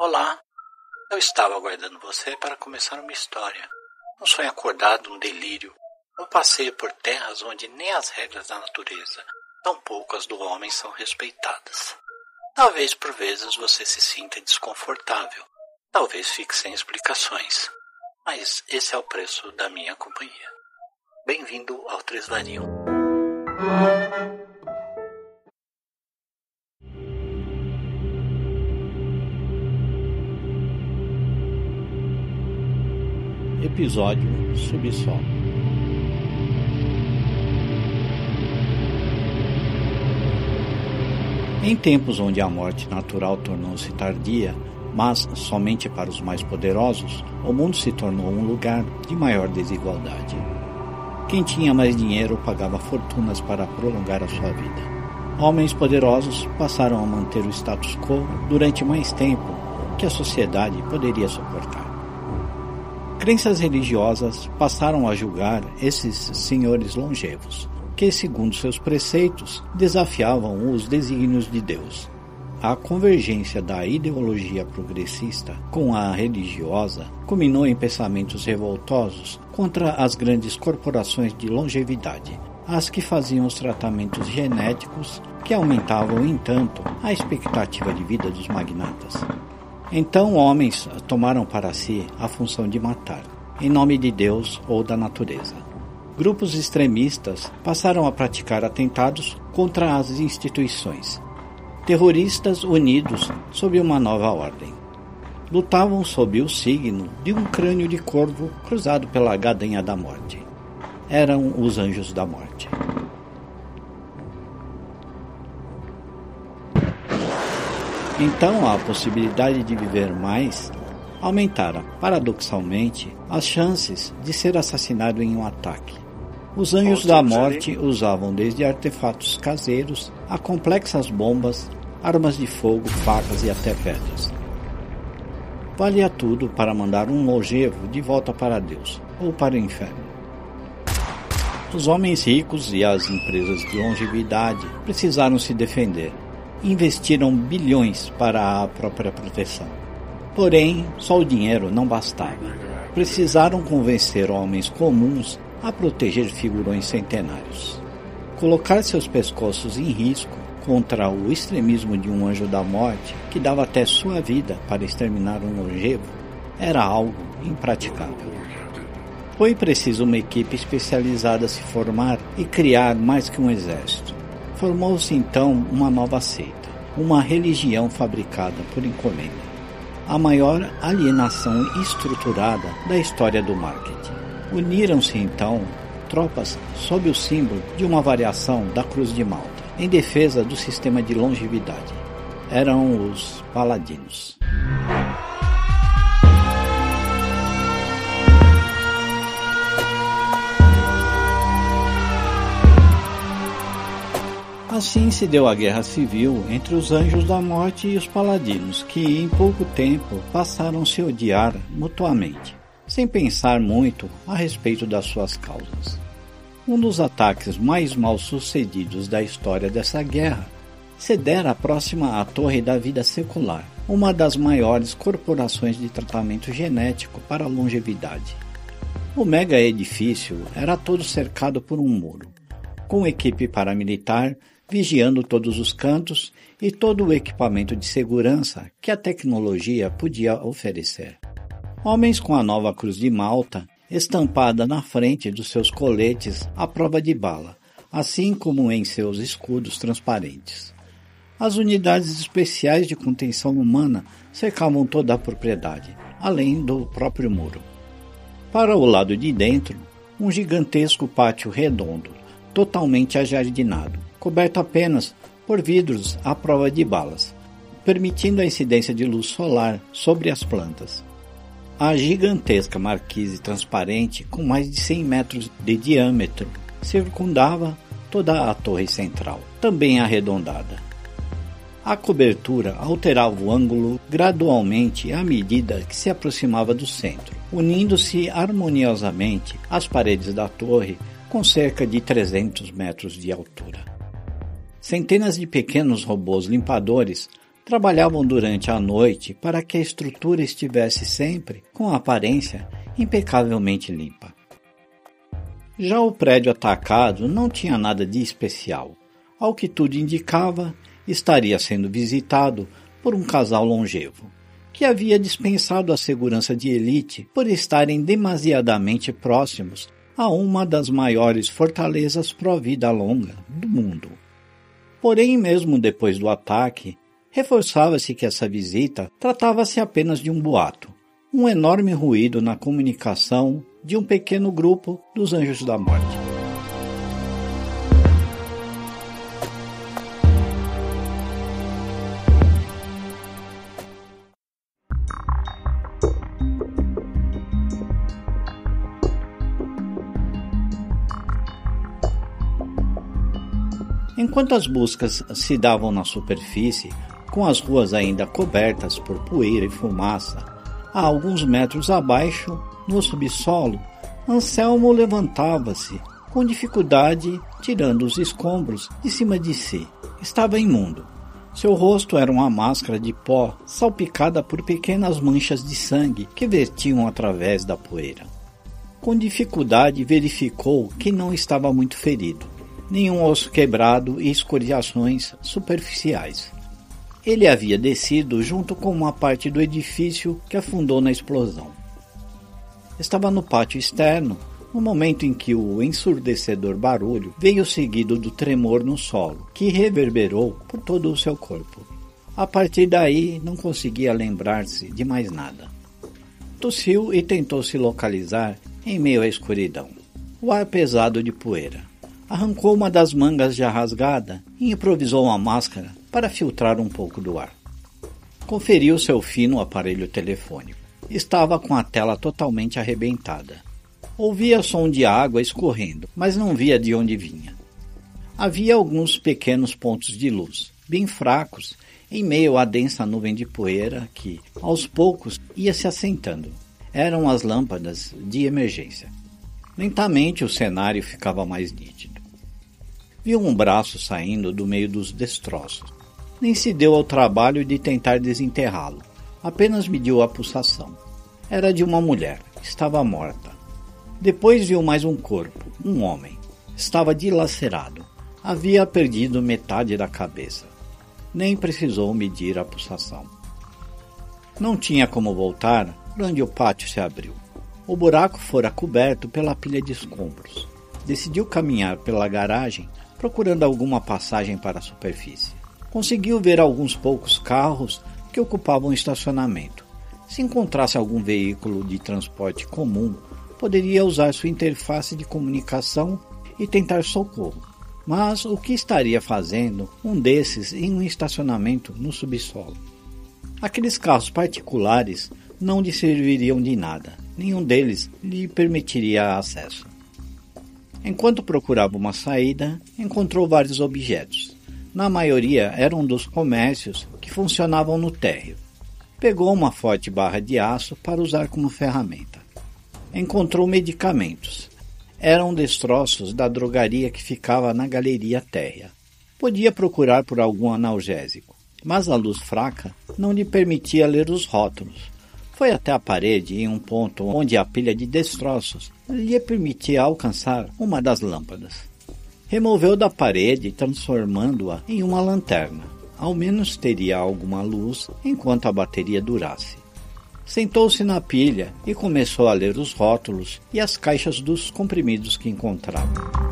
Olá, eu estava aguardando você para começar uma história. Um sonho acordado, um delírio. Um passeio por terras onde nem as regras da natureza, tampouco as do homem são respeitadas. Talvez por vezes você se sinta desconfortável. Talvez fique sem explicações. Mas esse é o preço da minha companhia. Bem-vindo ao Tresvarinho. Episódio Subsolo. Em tempos onde a morte natural tornou-se tardia, mas somente para os mais poderosos, o mundo se tornou um lugar de maior desigualdade. Quem tinha mais dinheiro pagava fortunas para prolongar a sua vida. Homens poderosos passaram a manter o status quo durante mais tempo que a sociedade poderia suportar. Crenças religiosas passaram a julgar esses senhores longevos, que, segundo seus preceitos, desafiavam os desígnios de Deus. A convergência da ideologia progressista com a religiosa culminou em pensamentos revoltosos contra as grandes corporações de longevidade, as que faziam os tratamentos genéticos que aumentavam, entanto, a expectativa de vida dos magnatas. Então homens tomaram para si a função de matar, em nome de Deus ou da natureza. Grupos extremistas passaram a praticar atentados contra as instituições. Terroristas unidos sob uma nova ordem. Lutavam sob o signo de um crânio de corvo cruzado pela gadanha da morte. Eram os anjos da morte. Então a possibilidade de viver mais aumentara, paradoxalmente, as chances de ser assassinado em um ataque. Os anjos da morte usavam desde artefatos caseiros a complexas bombas, armas de fogo, facas e até pedras. Valia tudo para mandar um longevo de volta para Deus ou para o inferno. Os homens ricos e as empresas de longevidade precisaram se defender investiram bilhões para a própria proteção. Porém, só o dinheiro não bastava. Precisaram convencer homens comuns a proteger figurões centenários. Colocar seus pescoços em risco contra o extremismo de um anjo da morte que dava até sua vida para exterminar um longevo era algo impraticável. Foi preciso uma equipe especializada se formar e criar mais que um exército. Formou-se então uma nova seita, uma religião fabricada por encomenda, a maior alienação estruturada da história do marketing. Uniram-se então tropas sob o símbolo de uma variação da Cruz de Malta, em defesa do sistema de longevidade. Eram os Paladinos. Assim se deu a guerra civil entre os anjos da morte e os paladinos, que em pouco tempo passaram a se odiar mutuamente, sem pensar muito a respeito das suas causas. Um dos ataques mais mal sucedidos da história dessa guerra se dera próxima à Torre da Vida Secular, uma das maiores corporações de tratamento genético para a longevidade. O mega edifício era todo cercado por um muro, com equipe paramilitar vigiando todos os cantos e todo o equipamento de segurança que a tecnologia podia oferecer. Homens com a nova Cruz de Malta estampada na frente dos seus coletes à prova de bala, assim como em seus escudos transparentes. As unidades especiais de contenção humana cercavam toda a propriedade, além do próprio muro. Para o lado de dentro, um gigantesco pátio redondo, totalmente ajardinado, coberto apenas por vidros à prova de balas, permitindo a incidência de luz solar sobre as plantas. A gigantesca marquise transparente, com mais de 100 metros de diâmetro, circundava toda a torre central, também arredondada. A cobertura alterava o ângulo gradualmente à medida que se aproximava do centro, unindo-se harmoniosamente às paredes da torre com cerca de 300 metros de altura. Centenas de pequenos robôs limpadores trabalhavam durante a noite para que a estrutura estivesse sempre com a aparência impecavelmente limpa. Já o prédio atacado não tinha nada de especial. Ao que tudo indicava, estaria sendo visitado por um casal longevo, que havia dispensado a segurança de elite por estarem demasiadamente próximos a uma das maiores fortalezas pró-vida longa do mundo. Porém, mesmo depois do ataque, reforçava-se que essa visita tratava-se apenas de um boato, um enorme ruído na comunicação de um pequeno grupo dos Anjos da Morte. Enquanto as buscas se davam na superfície, com as ruas ainda cobertas por poeira e fumaça. A alguns metros abaixo, no subsolo, Anselmo levantava-se, com dificuldade, tirando os escombros de cima de si. Estava imundo. Seu rosto era uma máscara de pó salpicada por pequenas manchas de sangue que vertiam através da poeira. Com dificuldade verificou que não estava muito ferido, nenhum osso quebrado e escoriações superficiais. Ele havia descido junto com uma parte do edifício que afundou na explosão. Estava no pátio externo, no momento em que o ensurdecedor barulho veio seguido do tremor no solo, que reverberou por todo o seu corpo. A partir daí, não conseguia lembrar-se de mais nada. Tossiu e tentou se localizar em meio à escuridão. O ar pesado de poeira. Arrancou uma das mangas já rasgada e improvisou uma máscara para filtrar um pouco do ar. Conferiu seu fino aparelho telefônico. Estava com a tela totalmente arrebentada. Ouvia som de água escorrendo, mas não via de onde vinha. Havia alguns pequenos pontos de luz, bem fracos, em meio à densa nuvem de poeira que, aos poucos, ia se assentando. Eram as lâmpadas de emergência. Lentamente o cenário ficava mais nítido. Viu um braço saindo do meio dos destroços nem se deu ao trabalho de tentar desenterrá-lo. Apenas mediu a pulsação. Era de uma mulher. Estava morta. Depois viu mais um corpo, um homem. Estava dilacerado. Havia perdido metade da cabeça. Nem precisou medir a pulsação. Não tinha como voltar onde o pátio se abriu. O buraco fora coberto pela pilha de escombros. Decidiu caminhar pela garagem procurando alguma passagem para a superfície conseguiu ver alguns poucos carros que ocupavam o estacionamento. Se encontrasse algum veículo de transporte comum, poderia usar sua interface de comunicação e tentar socorro. Mas o que estaria fazendo um desses em um estacionamento no subsolo? Aqueles carros particulares não lhe serviriam de nada, nenhum deles lhe permitiria acesso. Enquanto procurava uma saída, encontrou vários objetos na maioria eram dos comércios que funcionavam no térreo. Pegou uma forte barra de aço para usar como ferramenta. Encontrou medicamentos. Eram destroços da drogaria que ficava na galeria térrea. Podia procurar por algum analgésico, mas a luz fraca não lhe permitia ler os rótulos. Foi até a parede em um ponto onde a pilha de destroços lhe permitia alcançar uma das lâmpadas. Removeu da parede, transformando-a em uma lanterna. Ao menos teria alguma luz enquanto a bateria durasse. Sentou-se na pilha e começou a ler os rótulos e as caixas dos comprimidos que encontrava.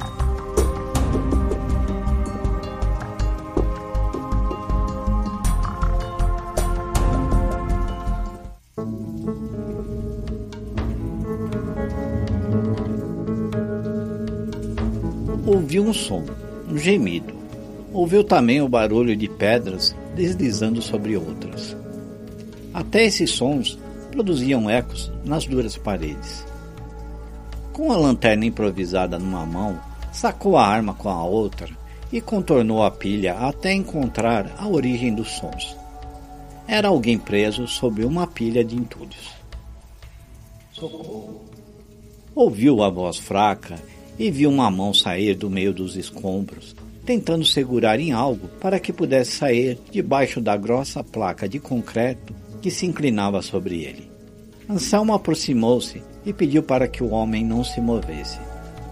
Um som, um gemido. Ouviu também o barulho de pedras deslizando sobre outras. Até esses sons produziam ecos nas duras paredes. Com a lanterna improvisada numa mão, sacou a arma com a outra e contornou a pilha até encontrar a origem dos sons. Era alguém preso sob uma pilha de entulhos. Socorro. Ouviu a voz fraca e viu uma mão sair do meio dos escombros. tentando segurar em algo para que pudesse sair debaixo da grossa placa de concreto que se inclinava sobre ele. Anselmo aproximou-se e pediu para que o homem não se movesse,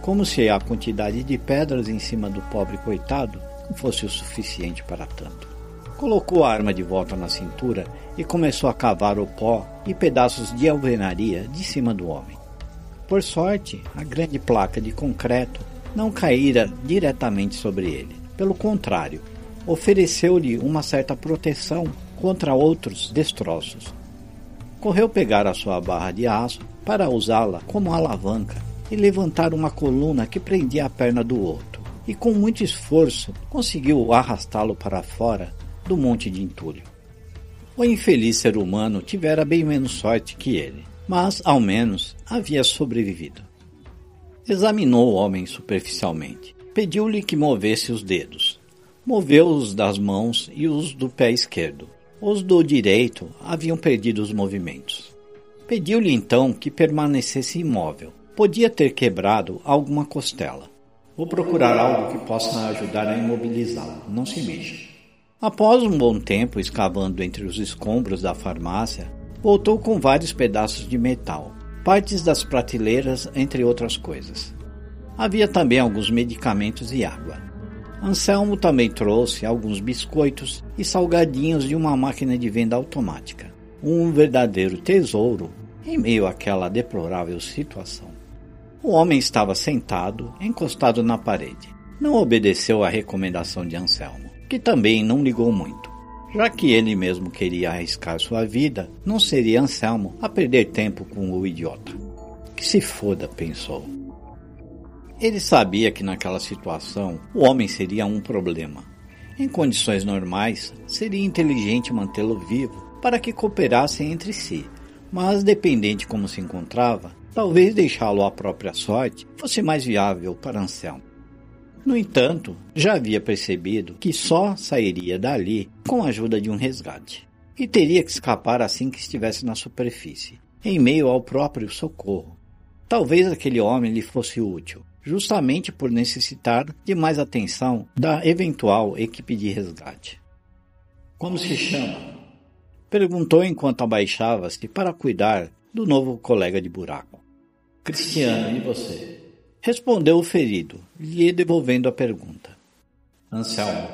como se a quantidade de pedras em cima do pobre coitado não fosse o suficiente para tanto. Colocou a arma de volta na cintura e começou a cavar o pó e pedaços de alvenaria de cima do homem. Por sorte, a grande placa de concreto não caíra diretamente sobre ele. Pelo contrário, ofereceu-lhe uma certa proteção contra outros destroços. Correu pegar a sua barra de aço para usá-la como alavanca e levantar uma coluna que prendia a perna do outro, e com muito esforço conseguiu arrastá-lo para fora do monte de entulho. O infeliz ser humano tivera bem menos sorte que ele, mas ao menos havia sobrevivido. Examinou o homem superficialmente. Pediu-lhe que movesse os dedos. Moveu-os das mãos e os do pé esquerdo. Os do direito haviam perdido os movimentos. Pediu-lhe então que permanecesse imóvel. Podia ter quebrado alguma costela. Vou procurar algo que possa ajudar a imobilizá-lo. Não se mexa. Após um bom tempo escavando entre os escombros da farmácia, voltou com vários pedaços de metal partes das prateleiras, entre outras coisas. Havia também alguns medicamentos e água. Anselmo também trouxe alguns biscoitos e salgadinhos de uma máquina de venda automática. Um verdadeiro tesouro em meio àquela deplorável situação. O homem estava sentado, encostado na parede. Não obedeceu à recomendação de Anselmo, que também não ligou muito. Já que ele mesmo queria arriscar sua vida, não seria Anselmo a perder tempo com o idiota. Que se foda, pensou. Ele sabia que naquela situação o homem seria um problema. Em condições normais, seria inteligente mantê-lo vivo para que cooperassem entre si, mas dependente como se encontrava, talvez deixá-lo à própria sorte fosse mais viável para Anselmo. No entanto, já havia percebido que só sairia dali com a ajuda de um resgate. E teria que escapar assim que estivesse na superfície, em meio ao próprio socorro. Talvez aquele homem lhe fosse útil, justamente por necessitar de mais atenção da eventual equipe de resgate. Como se chama? Perguntou enquanto abaixava-se para cuidar do novo colega de buraco. Cristiano, e você? Respondeu o ferido, lhe devolvendo a pergunta. Anselmo.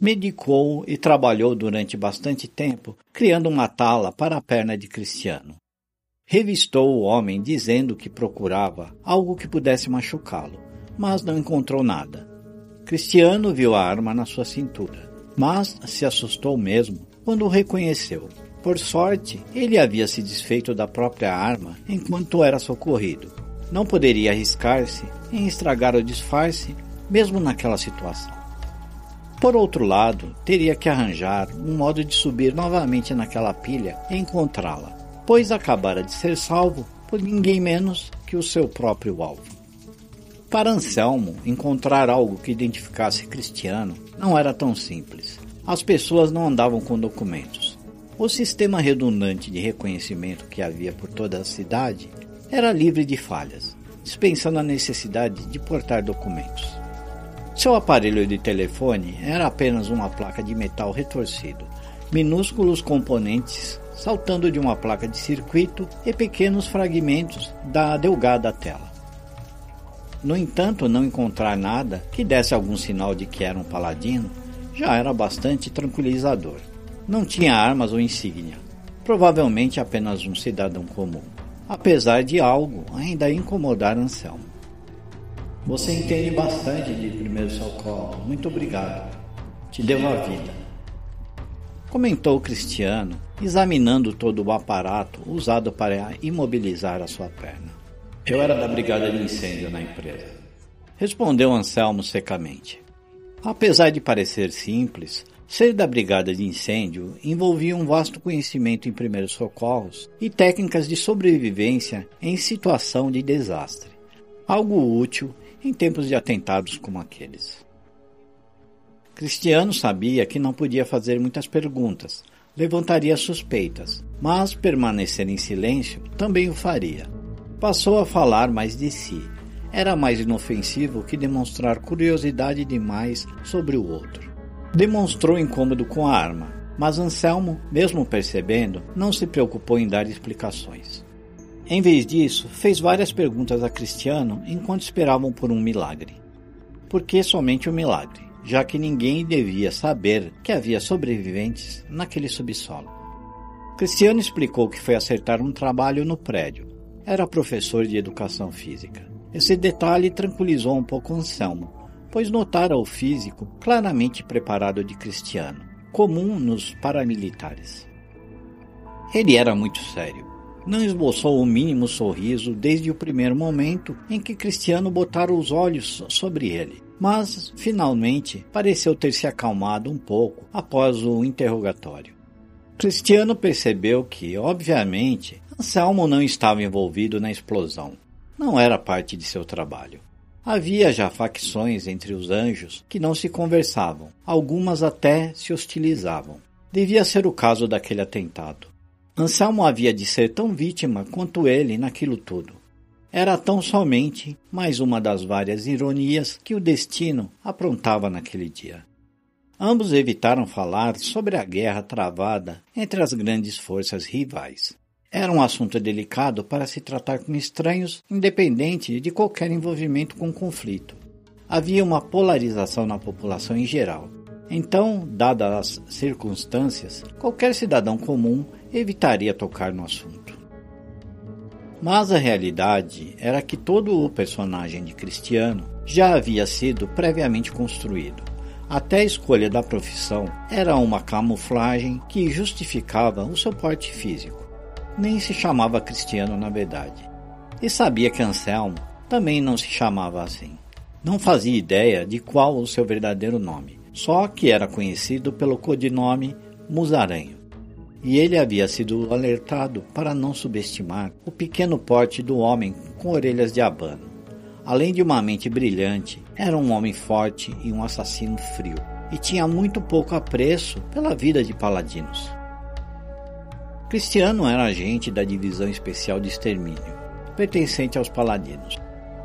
Medicou e trabalhou durante bastante tempo, criando uma tala para a perna de Cristiano. Revistou o homem dizendo que procurava algo que pudesse machucá-lo, mas não encontrou nada. Cristiano viu a arma na sua cintura, mas se assustou mesmo quando o reconheceu. Por sorte, ele havia se desfeito da própria arma enquanto era socorrido não poderia arriscar-se em estragar o disfarce, mesmo naquela situação. Por outro lado, teria que arranjar um modo de subir novamente naquela pilha e encontrá-la, pois acabara de ser salvo por ninguém menos que o seu próprio alvo. Para Anselmo, encontrar algo que identificasse Cristiano não era tão simples. As pessoas não andavam com documentos. O sistema redundante de reconhecimento que havia por toda a cidade era livre de falhas, dispensando a necessidade de portar documentos. Seu aparelho de telefone era apenas uma placa de metal retorcido, minúsculos componentes saltando de uma placa de circuito e pequenos fragmentos da delgada tela. No entanto, não encontrar nada que desse algum sinal de que era um paladino já era bastante tranquilizador. Não tinha armas ou insígnia, provavelmente apenas um cidadão comum apesar de algo ainda incomodar Anselmo. Você entende bastante de primeiro socorro. Muito obrigado. Te devo a vida. Comentou Cristiano, examinando todo o aparato usado para imobilizar a sua perna. Eu era da brigada de incêndio na empresa. Respondeu Anselmo secamente. Apesar de parecer simples, Ser da brigada de incêndio envolvia um vasto conhecimento em primeiros socorros e técnicas de sobrevivência em situação de desastre, algo útil em tempos de atentados como aqueles. Cristiano sabia que não podia fazer muitas perguntas, levantaria suspeitas, mas permanecer em silêncio também o faria. Passou a falar mais de si, era mais inofensivo que demonstrar curiosidade demais sobre o outro. Demonstrou incômodo com a arma, mas Anselmo, mesmo percebendo, não se preocupou em dar explicações. Em vez disso, fez várias perguntas a Cristiano enquanto esperavam por um milagre. Por que somente um milagre? Já que ninguém devia saber que havia sobreviventes naquele subsolo. Cristiano explicou que foi acertar um trabalho no prédio. Era professor de educação física. Esse detalhe tranquilizou um pouco Anselmo, pois notara o físico claramente preparado de Cristiano, comum nos paramilitares. Ele era muito sério não esboçou o mínimo sorriso desde o primeiro momento em que Cristiano botara os olhos sobre ele, mas finalmente pareceu ter se acalmado um pouco após o interrogatório. Cristiano percebeu que, obviamente, Anselmo não estava envolvido na explosão. Não era parte de seu trabalho. Havia já facções entre os anjos que não se conversavam, algumas até se hostilizavam. Devia ser o caso daquele atentado. Anselmo havia de ser tão vítima quanto ele naquilo tudo. Era tão somente mais uma das várias ironias que o destino aprontava naquele dia. Ambos evitaram falar sobre a guerra travada entre as grandes forças rivais. Era um assunto delicado para se tratar com estranhos, independente de qualquer envolvimento com conflito. Havia uma polarização na população em geral. Então, dadas as circunstâncias, qualquer cidadão comum evitaria tocar no assunto. Mas a realidade era que todo o personagem de Cristiano já havia sido previamente construído. Até a escolha da profissão era uma camuflagem que justificava o seu porte físico. Nem se chamava Cristiano na verdade. E sabia que Anselmo também não se chamava assim. Não fazia ideia de qual o seu verdadeiro nome, só que era conhecido pelo codinome Musaranho e ele havia sido alertado para não subestimar o pequeno porte do homem com orelhas de abano. Além de uma mente brilhante, era um homem forte e um assassino frio, e tinha muito pouco apreço pela vida de paladinos. Cristiano era agente da Divisão Especial de Extermínio, pertencente aos paladinos.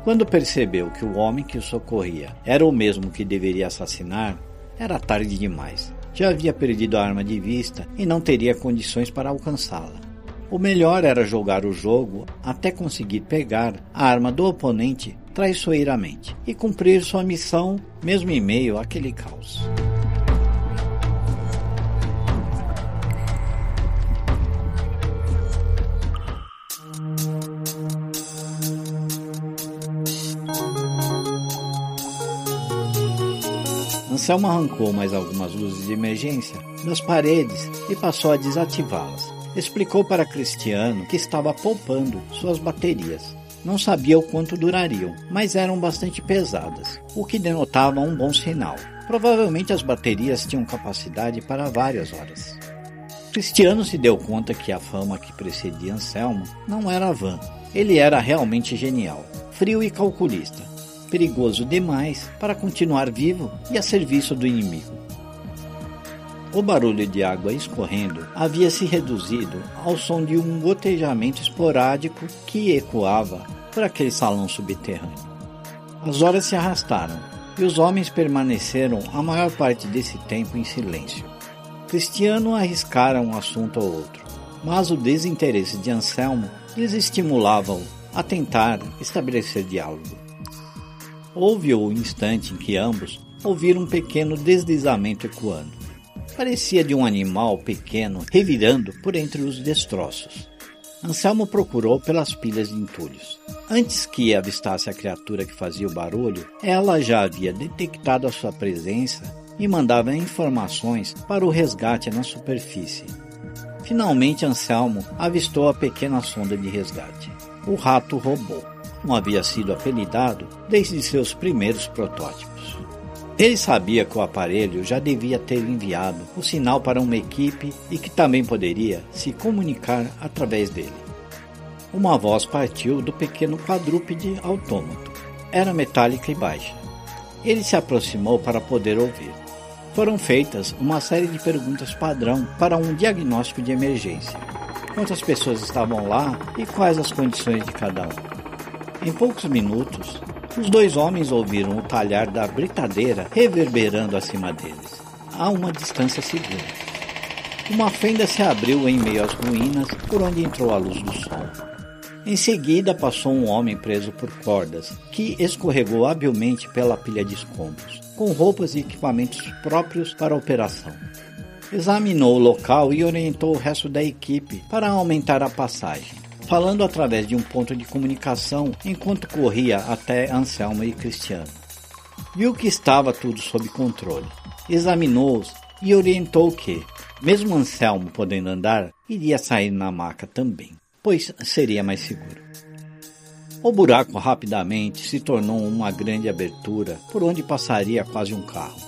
Quando percebeu que o homem que o socorria era o mesmo que deveria assassinar, era tarde demais já havia perdido a arma de vista e não teria condições para alcançá-la. O melhor era jogar o jogo até conseguir pegar a arma do oponente traiçoeiramente e cumprir sua missão mesmo em meio àquele caos. Anselmo arrancou mais algumas luzes de emergência das paredes e passou a desativá-las. Explicou para Cristiano que estava poupando suas baterias. Não sabia o quanto durariam, mas eram bastante pesadas, o que denotava um bom sinal. Provavelmente as baterias tinham capacidade para várias horas. Cristiano se deu conta que a fama que precedia Anselmo não era vã. Ele era realmente genial, frio e calculista, perigoso demais para continuar vivo e a serviço do inimigo. O barulho de água escorrendo havia se reduzido ao som de um gotejamento esporádico que ecoava por aquele salão subterrâneo. As horas se arrastaram e os homens permaneceram a maior parte desse tempo em silêncio. Cristiano arriscara um assunto ou outro, mas o desinteresse de Anselmo lhes estimulava-o a tentar estabelecer diálogo. Houve o instante em que ambos ouviram um pequeno deslizamento ecoando. Parecia de um animal pequeno revirando por entre os destroços. Anselmo procurou pelas pilhas de entulhos. Antes que avistasse a criatura que fazia o barulho, ela já havia detectado a sua presença e mandava informações para o resgate na superfície. Finalmente, Anselmo avistou a pequena sonda de resgate. O rato robô como havia sido apelidado desde seus primeiros protótipos. Ele sabia que o aparelho já devia ter enviado o sinal para uma equipe e que também poderia se comunicar através dele. Uma voz partiu do pequeno quadrúpede autômato. Era metálica e baixa. Ele se aproximou para poder ouvir. Foram feitas uma série de perguntas padrão para um diagnóstico de emergência. Quantas pessoas estavam lá e quais as condições de cada um? Em poucos minutos, Os dois homens ouviram o talhar da britadeira reverberando acima deles, a uma distância segura. Uma fenda se abriu em meio às ruínas por onde entrou a luz do sol. Em seguida passou um homem preso por cordas, que escorregou habilmente pela pilha de escombros, com roupas e equipamentos próprios para a operação. Examinou o local e orientou o resto da equipe para aumentar a passagem, falando através de um ponto de comunicação enquanto corria até Anselmo e Cristiano. Viu que estava tudo sob controle, examinou-os e orientou que, mesmo Anselmo podendo andar, iria sair na maca também, pois seria mais seguro. O buraco rapidamente se tornou uma grande abertura por onde passaria quase um carro.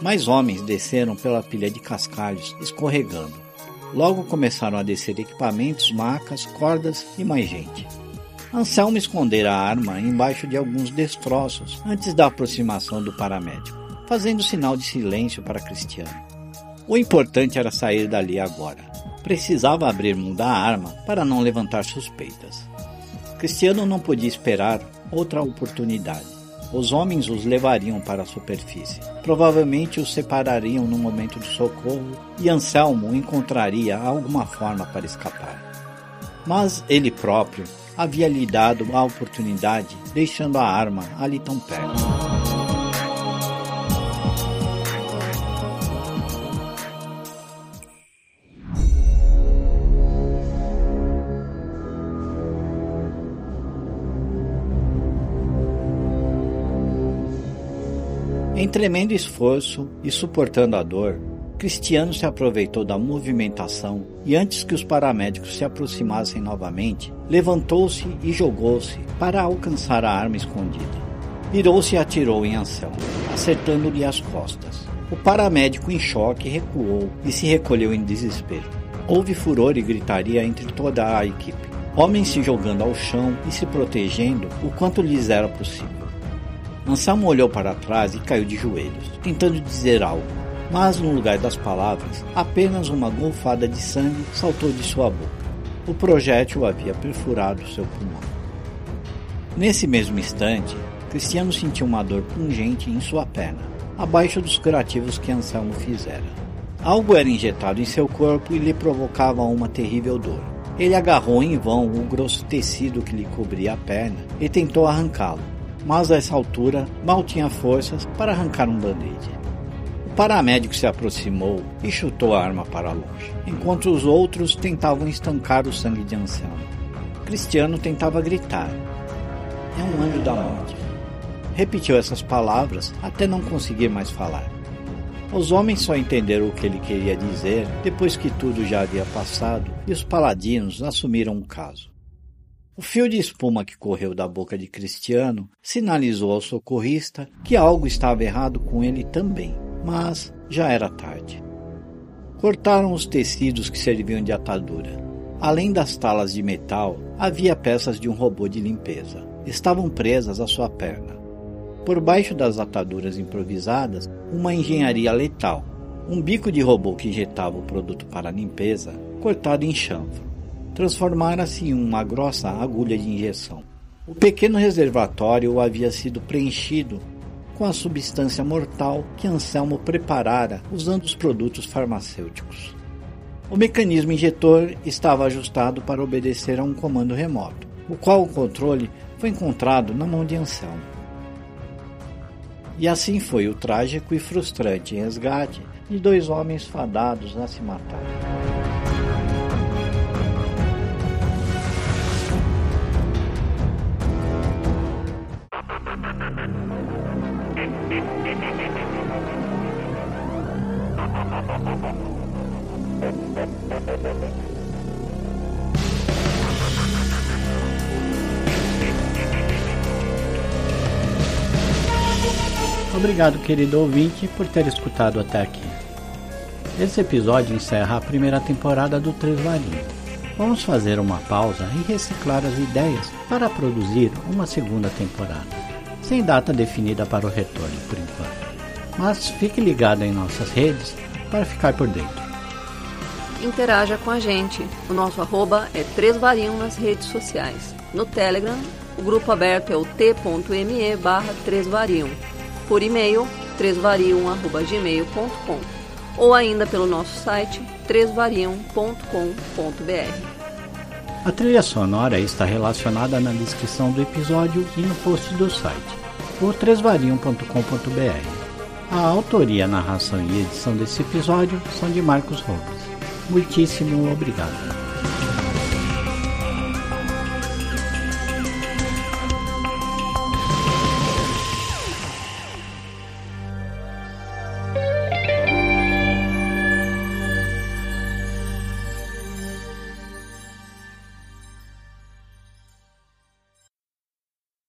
Mais homens desceram pela pilha de cascalhos, escorregando. Logo começaram a descer equipamentos, macas, cordas e mais gente. Anselmo escondera a arma embaixo de alguns destroços antes da aproximação do paramédico, fazendo sinal de silêncio para Cristiano. O importante era sair dali agora. Precisava abrir mão da arma para não levantar suspeitas. Cristiano não podia esperar outra oportunidade. Os homens os levariam para a superfície. Provavelmente os separariam no momento de socorro e Anselmo encontraria alguma forma para escapar. Mas ele próprio havia lhe dado a oportunidade, deixando a arma ali tão perto. Em tremendo esforço e suportando a dor, Cristiano se aproveitou da movimentação e, antes que os paramédicos se aproximassem novamente, levantou-se e jogou-se para alcançar a arma escondida. Virou-se e atirou em Anselmo, acertando-lhe as costas. O paramédico, em choque, recuou e se recolheu em desespero. Houve furor e gritaria entre toda a equipe. Homens se jogando ao chão e se protegendo o quanto lhes era possível. Anselmo olhou para trás e caiu de joelhos, tentando dizer algo, mas no lugar das palavras, apenas uma golfada de sangue saltou de sua boca. O projétil havia perfurado seu pulmão. Nesse mesmo instante, Cristiano sentiu uma dor pungente em sua perna, abaixo dos curativos que Anselmo fizera. Algo era injetado em seu corpo e lhe provocava uma terrível dor. Ele agarrou em vão o grosso tecido que lhe cobria a perna e tentou arrancá-lo, mas a essa altura mal tinha forças para arrancar um band-aid. O paramédico se aproximou e chutou a arma para longe, enquanto os outros tentavam estancar o sangue de Anselmo. Cristiano tentava gritar: É um anjo da morte. Repetiu essas palavras até não conseguir mais falar. Os homens só entenderam o que ele queria dizer depois que tudo já havia passado e os paladinos assumiram o caso. O fio de espuma que correu da boca de Cristiano sinalizou ao socorrista que algo estava errado com ele também, mas já era tarde. Cortaram os tecidos que serviam de atadura. Além das talas de metal, havia peças de um robô de limpeza. Estavam presas à sua perna. Por baixo das ataduras improvisadas, uma engenharia letal, um bico de robô que injetava o produto para a limpeza, cortado em chanfro transformara-se em uma grossa agulha de injeção. O pequeno reservatório havia sido preenchido com a substância mortal que Anselmo preparara usando os produtos farmacêuticos. O mecanismo injetor estava ajustado para obedecer a um comando remoto, o qual o controle foi encontrado na mão de Anselmo. E assim foi o trágico e frustrante resgate de dois homens fadados a se matar. Obrigado, querido ouvinte, por ter escutado até aqui. Esse episódio encerra a primeira temporada do Três Varinhos. Vamos fazer uma pausa e reciclar as ideias para produzir uma segunda temporada, sem data definida para o retorno por enquanto. Mas fique ligado em nossas redes para ficar por dentro. Interaja com a gente. O nosso arroba é Três Varinhos nas redes sociais. No Telegram O grupo aberto é o t.me barra 3variam. Por e-mail, 3variam.gmail.com ou ainda pelo nosso site 3variam.com.br. A trilha sonora está relacionada na descrição do episódio e no post do site, por 3variam.com.br. A autoria, narração e edição desse episódio são de Marcos Robles. Muitíssimo obrigado.